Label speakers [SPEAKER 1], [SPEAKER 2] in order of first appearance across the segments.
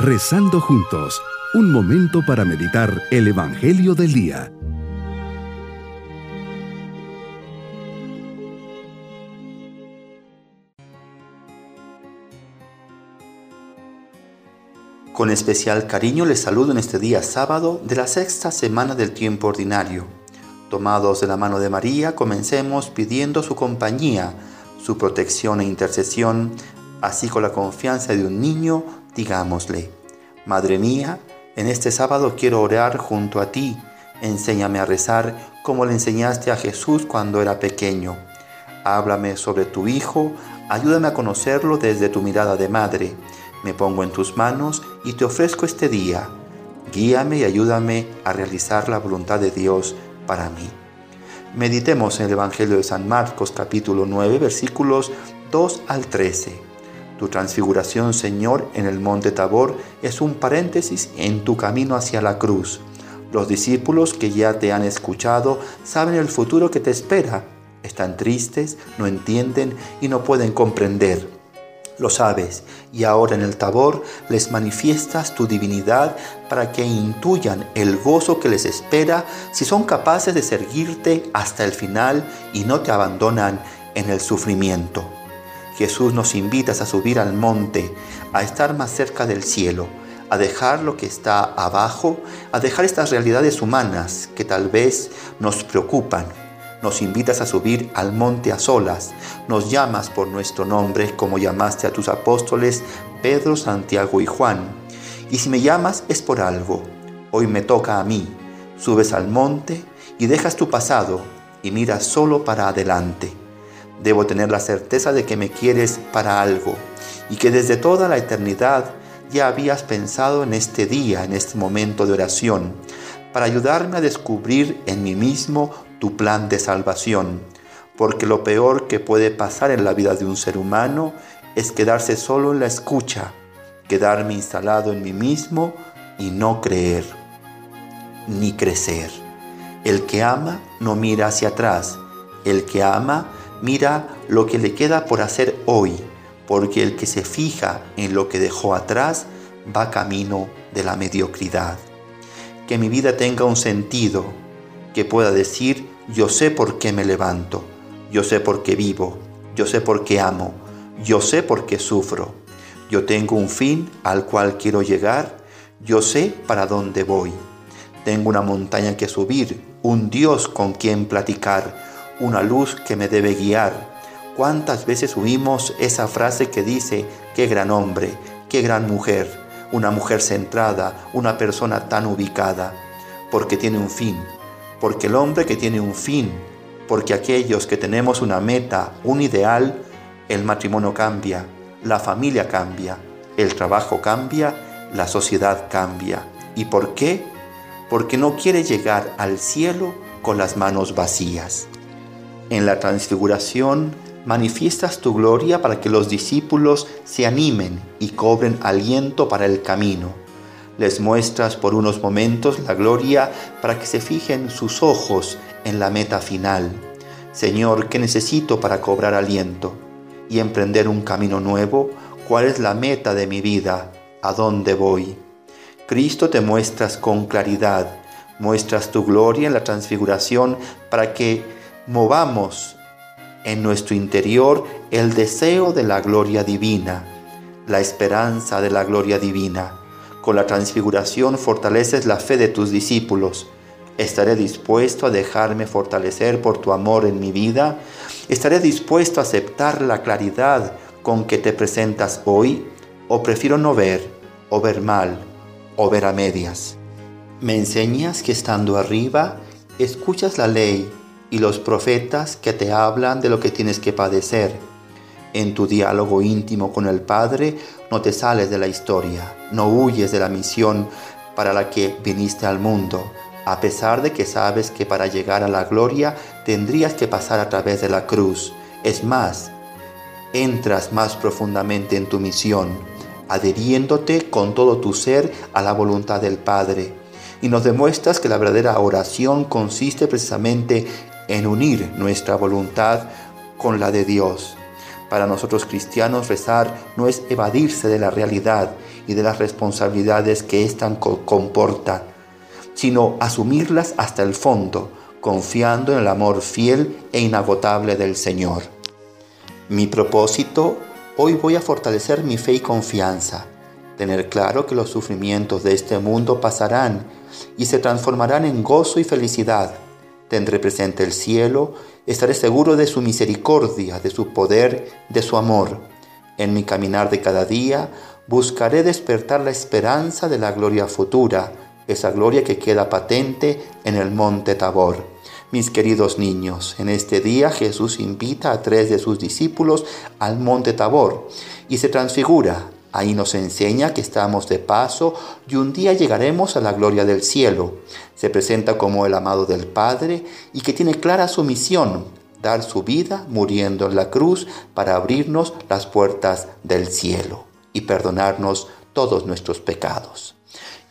[SPEAKER 1] Rezando juntos, un momento para meditar el Evangelio del Día.
[SPEAKER 2] Con especial cariño les saludo en este día sábado de la sexta semana del tiempo ordinario. Tomados de la mano de María, comencemos pidiendo su compañía, su protección e intercesión, así con la confianza de un niño digámosle, Madre mía, en este sábado quiero orar junto a ti, enséñame a rezar como le enseñaste a Jesús cuando era pequeño. Háblame sobre tu Hijo, ayúdame a conocerlo desde tu mirada de madre. Me pongo en tus manos y te ofrezco este día. Guíame y ayúdame a realizar la voluntad de Dios para mí. Meditemos en el Evangelio de San Marcos capítulo 9 versículos 2 al 13. Tu transfiguración, Señor, en el monte Tabor es un paréntesis en tu camino hacia la cruz. Los discípulos que ya te han escuchado saben el futuro que te espera. Están tristes, no entienden y no pueden comprender. Lo sabes, y ahora en el Tabor les manifiestas tu divinidad para que intuyan el gozo que les espera si son capaces de seguirte hasta el final y no te abandonan en el sufrimiento. Jesús nos invita a subir al monte, a estar más cerca del cielo, a dejar lo que está abajo, a dejar estas realidades humanas que tal vez nos preocupan. Nos invitas a subir al monte a solas, nos llamas por nuestro nombre como llamaste a tus apóstoles Pedro, Santiago y Juan. Y si me llamas es por algo. Hoy me toca a mí. Subes al monte y dejas tu pasado y miras solo para adelante. Debo tener la certeza de que me quieres para algo y que desde toda la eternidad ya habías pensado en este día, en este momento de oración, para ayudarme a descubrir en mí mismo tu plan de salvación. Porque lo peor que puede pasar en la vida de un ser humano es quedarse solo en la escucha, quedarme instalado en mí mismo y no creer, ni crecer. El que ama no mira hacia atrás, el que ama mira lo que le queda por hacer hoy, porque el que se fija en lo que dejó atrás va camino de la mediocridad. Que mi vida tenga un sentido, que pueda decir, yo sé por qué me levanto, yo sé por qué vivo, yo sé por qué amo, yo sé por qué sufro, yo tengo un fin al cual quiero llegar, yo sé para dónde voy. Tengo una montaña que subir, un Dios con quien platicar, una luz que me debe guiar. ¿Cuántas veces oímos esa frase que dice, qué gran hombre, qué gran mujer, una mujer centrada, una persona tan ubicada? Porque tiene un fin, porque el hombre que tiene un fin, porque aquellos que tenemos una meta, un ideal, el matrimonio cambia, la familia cambia, el trabajo cambia, la sociedad cambia. ¿Y por qué? Porque no quiere llegar al cielo con las manos vacías. En la transfiguración manifiestas tu gloria para que los discípulos se animen y cobren aliento para el camino. Les muestras por unos momentos la gloria para que se fijen sus ojos en la meta final. Señor, ¿qué necesito para cobrar aliento y emprender un camino nuevo? ¿Cuál es la meta de mi vida? ¿A dónde voy? Cristo te muestras con claridad, muestras tu gloria en la transfiguración para que movamos en nuestro interior el deseo de la gloria divina, la esperanza de la gloria divina. Con la transfiguración fortaleces la fe de tus discípulos. Estaré dispuesto a dejarme fortalecer por tu amor en mi vida. Estaré dispuesto a aceptar la claridad con que te presentas hoy o prefiero no ver o ver mal o ver a medias. Me enseñas que estando arriba escuchas la ley y los profetas que te hablan de lo que tienes que padecer. En tu diálogo íntimo con el Padre no te sales de la historia, no huyes de la misión para la que viniste al mundo, a pesar de que sabes que para llegar a la gloria tendrías que pasar a través de la cruz. Es más, entras más profundamente en tu misión, adhiriéndote con todo tu ser a la voluntad del Padre. Y nos demuestras que la verdadera oración consiste precisamente en unir nuestra voluntad con la de Dios. Para nosotros cristianos rezar no es evadirse de la realidad y de las responsabilidades que ésta comporta, sino asumirlas hasta el fondo, confiando en el amor fiel e inagotable del Señor. Mi propósito, hoy voy a fortalecer mi fe y confianza, tener claro que los sufrimientos de este mundo pasarán y se transformarán en gozo y felicidad. Tendré presente el cielo, estaré seguro de su misericordia, de su poder, de su amor. En mi caminar de cada día buscaré despertar la esperanza de la gloria futura, esa gloria que queda patente en el monte Tabor. Mis queridos niños, en este día Jesús invita a tres de sus discípulos al monte Tabor y se transfigura. Ahí nos enseña que estamos de paso y un día llegaremos a la gloria del cielo. Se presenta como el amado del Padre y que tiene clara su misión, dar su vida muriendo en la cruz para abrirnos las puertas del cielo y perdonarnos todos nuestros pecados.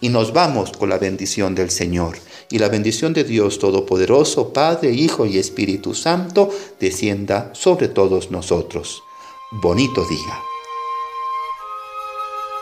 [SPEAKER 2] Y nos vamos con la bendición del Señor. Y la bendición de Dios Todopoderoso, Padre, Hijo y Espíritu Santo, descienda sobre todos nosotros. Bonito día.